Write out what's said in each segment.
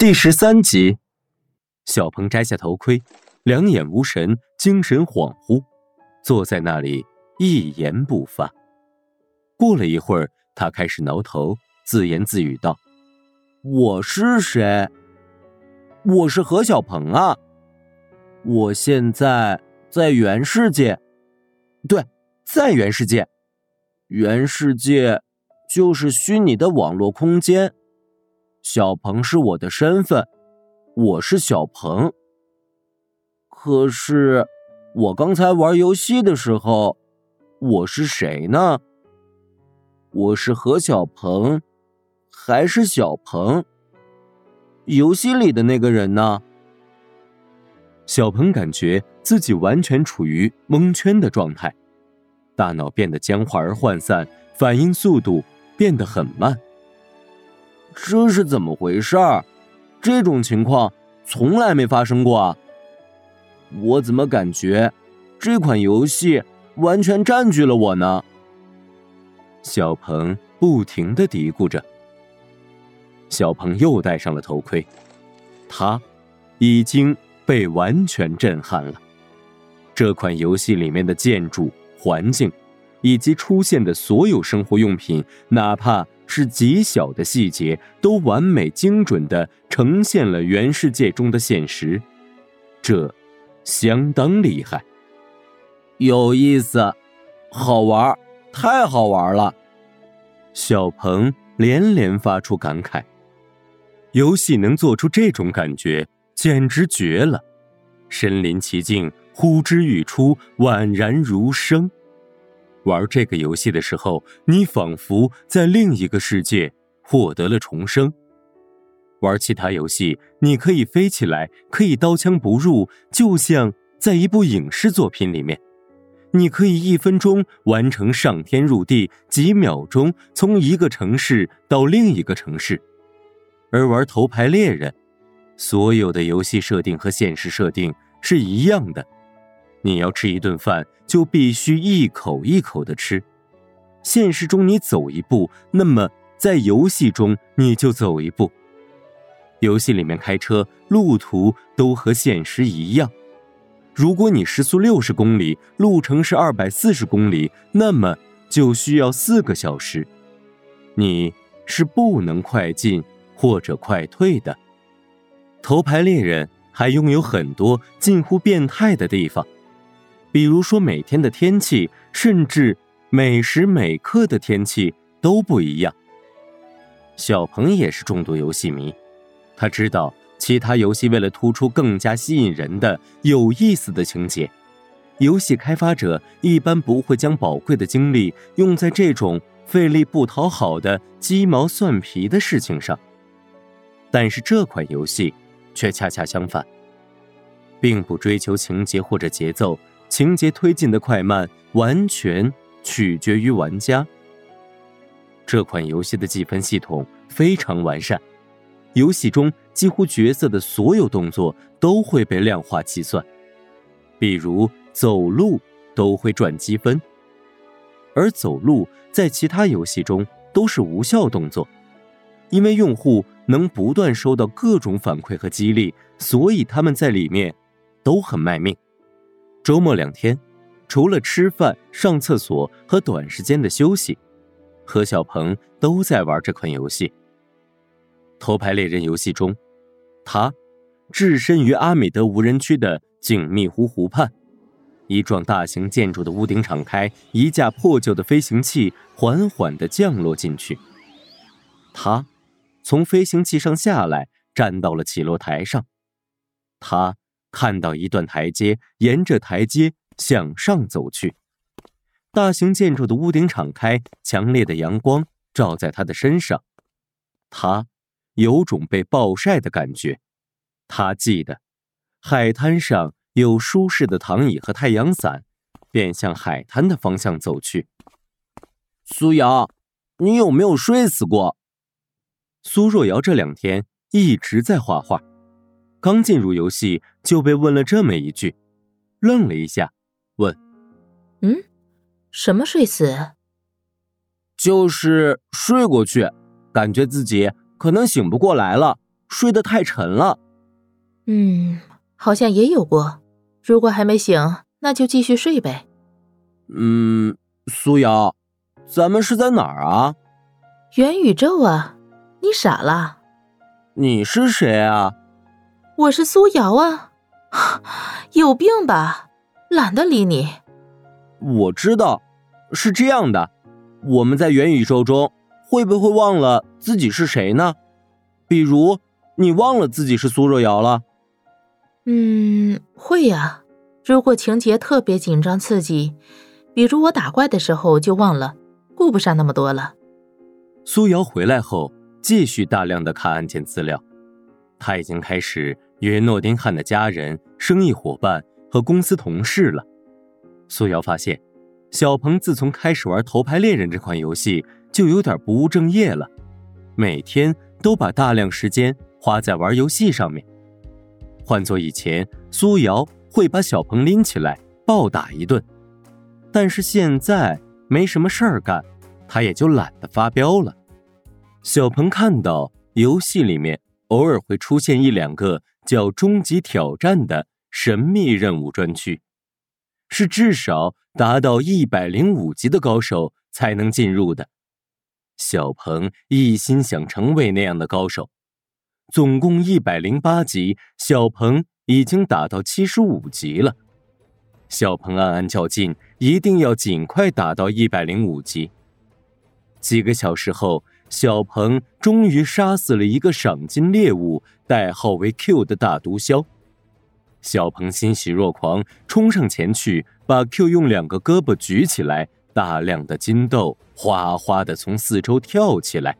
第十三集，小鹏摘下头盔，两眼无神，精神恍惚，坐在那里一言不发。过了一会儿，他开始挠头，自言自语道：“我是谁？我是何小鹏啊！我现在在原世界，对，在原世界。原世界就是虚拟的网络空间。”小鹏是我的身份，我是小鹏。可是我刚才玩游戏的时候，我是谁呢？我是何小鹏，还是小鹏？游戏里的那个人呢？小鹏感觉自己完全处于蒙圈的状态，大脑变得僵化而涣散，反应速度变得很慢。这是怎么回事儿？这种情况从来没发生过啊！我怎么感觉这款游戏完全占据了我呢？小鹏不停的嘀咕着。小鹏又戴上了头盔，他已经被完全震撼了。这款游戏里面的建筑、环境，以及出现的所有生活用品，哪怕……是极小的细节都完美精准的呈现了原世界中的现实，这相当厉害，有意思，好玩，太好玩了！小鹏连连发出感慨，游戏能做出这种感觉，简直绝了！身临其境，呼之欲出，宛然如生。玩这个游戏的时候，你仿佛在另一个世界获得了重生。玩其他游戏，你可以飞起来，可以刀枪不入，就像在一部影视作品里面。你可以一分钟完成上天入地，几秒钟从一个城市到另一个城市。而玩头牌猎人，所有的游戏设定和现实设定是一样的。你要吃一顿饭，就必须一口一口的吃。现实中你走一步，那么在游戏中你就走一步。游戏里面开车路途都和现实一样。如果你时速六十公里，路程是二百四十公里，那么就需要四个小时。你是不能快进或者快退的。头牌猎人还拥有很多近乎变态的地方。比如说，每天的天气，甚至每时每刻的天气都不一样。小鹏也是重度游戏迷，他知道其他游戏为了突出更加吸引人的有意思的情节，游戏开发者一般不会将宝贵的精力用在这种费力不讨好的鸡毛蒜皮的事情上。但是这款游戏却恰恰相反，并不追求情节或者节奏。情节推进的快慢完全取决于玩家。这款游戏的计分系统非常完善，游戏中几乎角色的所有动作都会被量化计算，比如走路都会赚积分。而走路在其他游戏中都是无效动作，因为用户能不断收到各种反馈和激励，所以他们在里面都很卖命。周末两天，除了吃饭、上厕所和短时间的休息，何小鹏都在玩这款游戏。头牌猎人游戏中，他置身于阿米德无人区的景密湖湖畔，一幢大型建筑的屋顶敞开，一架破旧的飞行器缓缓地降落进去。他从飞行器上下来，站到了起落台上。他。看到一段台阶，沿着台阶向上走去。大型建筑的屋顶敞开，强烈的阳光照在他的身上，他有种被暴晒的感觉。他记得海滩上有舒适的躺椅和太阳伞，便向海滩的方向走去。苏瑶，你有没有睡死过？苏若瑶这两天一直在画画。刚进入游戏就被问了这么一句，愣了一下，问：“嗯，什么睡死？就是睡过去，感觉自己可能醒不过来了，睡得太沉了。嗯，好像也有过。如果还没醒，那就继续睡呗。嗯，苏瑶，咱们是在哪儿啊？元宇宙啊！你傻了？你是谁啊？我是苏瑶啊！有病吧？懒得理你。我知道，是这样的，我们在元宇宙中会不会忘了自己是谁呢？比如，你忘了自己是苏若瑶了？嗯，会呀。如果情节特别紧张刺激，比如我打怪的时候就忘了，顾不上那么多了。苏瑶回来后，继续大量的看案件资料。她已经开始约诺丁汉的家人、生意伙伴和公司同事了。苏瑶发现，小鹏自从开始玩《头牌猎人》这款游戏，就有点不务正业了，每天都把大量时间花在玩游戏上面。换做以前，苏瑶会把小鹏拎起来暴打一顿，但是现在没什么事儿干，他也就懒得发飙了。小鹏看到游戏里面偶尔会出现一两个叫“终极挑战”的神秘任务专区，是至少达到一百零五级的高手才能进入的。小鹏一心想成为那样的高手。总共一百零八级，小鹏已经打到七十五级了。小鹏暗暗较劲，一定要尽快打到一百零五级。几个小时后，小鹏终于杀死了一个赏金猎物，代号为 Q 的大毒枭。小鹏欣喜若狂，冲上前去，把 Q 用两个胳膊举起来，大量的金豆哗哗的从四周跳起来。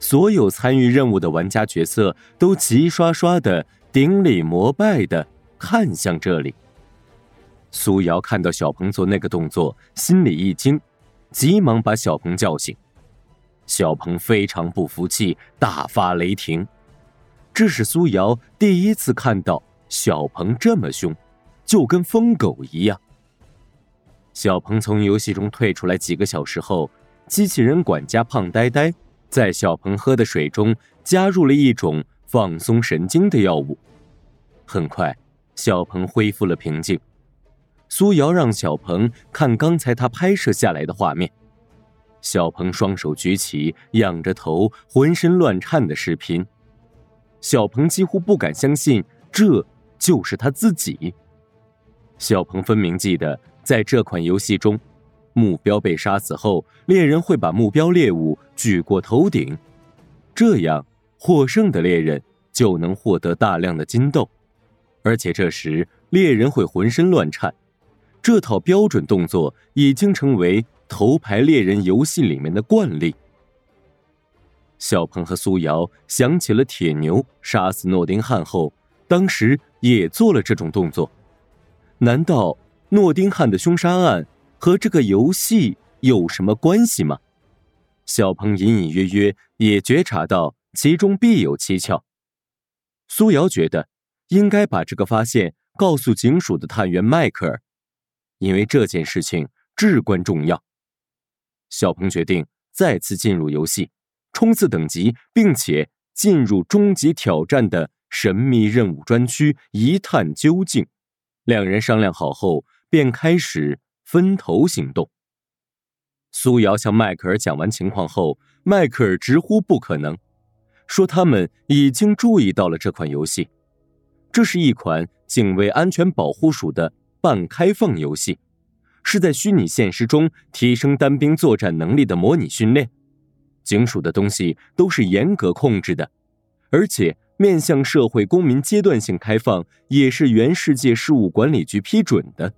所有参与任务的玩家角色都齐刷刷的顶礼膜拜的看向这里。苏瑶看到小鹏做那个动作，心里一惊，急忙把小鹏叫醒。小鹏非常不服气，大发雷霆。这是苏瑶第一次看到小鹏这么凶，就跟疯狗一样。小鹏从游戏中退出来几个小时后，机器人管家胖呆呆。在小鹏喝的水中加入了一种放松神经的药物，很快，小鹏恢复了平静。苏瑶让小鹏看刚才他拍摄下来的画面，小鹏双手举起，仰着头，浑身乱颤的视频。小鹏几乎不敢相信这就是他自己。小鹏分明记得，在这款游戏中。目标被杀死后，猎人会把目标猎物举过头顶，这样获胜的猎人就能获得大量的金豆，而且这时猎人会浑身乱颤。这套标准动作已经成为头牌猎人游戏里面的惯例。小鹏和苏瑶想起了铁牛杀死诺丁汉后，当时也做了这种动作。难道诺丁汉的凶杀案？和这个游戏有什么关系吗？小鹏隐隐约约也觉察到其中必有蹊跷。苏瑶觉得应该把这个发现告诉警署的探员迈克尔，因为这件事情至关重要。小鹏决定再次进入游戏，冲刺等级，并且进入终极挑战的神秘任务专区一探究竟。两人商量好后，便开始。分头行动。苏瑶向迈克尔讲完情况后，迈克尔直呼不可能，说他们已经注意到了这款游戏，这是一款警卫安全保护署的半开放游戏，是在虚拟现实中提升单兵作战能力的模拟训练。警署的东西都是严格控制的，而且面向社会公民阶段性开放，也是原世界事务管理局批准的。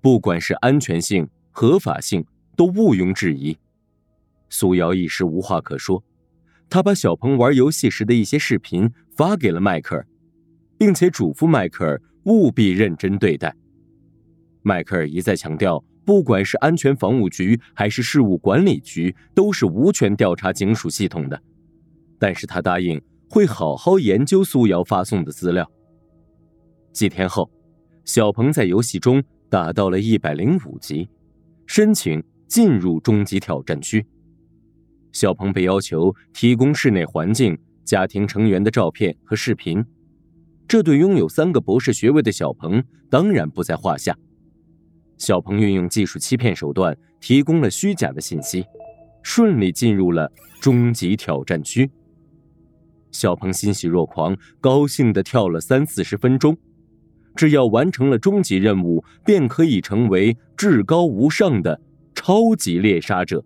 不管是安全性、合法性，都毋庸置疑。苏瑶一时无话可说，他把小鹏玩游戏时的一些视频发给了迈克尔，并且嘱咐迈克尔务必认真对待。迈克尔一再强调，不管是安全防务局还是事务管理局，都是无权调查警署系统的。但是他答应会好好研究苏瑶发送的资料。几天后，小鹏在游戏中。打到了一百零五级，申请进入终极挑战区。小鹏被要求提供室内环境、家庭成员的照片和视频。这对拥有三个博士学位的小鹏当然不在话下。小鹏运用技术欺骗手段，提供了虚假的信息，顺利进入了终极挑战区。小鹏欣喜若狂，高兴地跳了三四十分钟。只要完成了终极任务，便可以成为至高无上的超级猎杀者。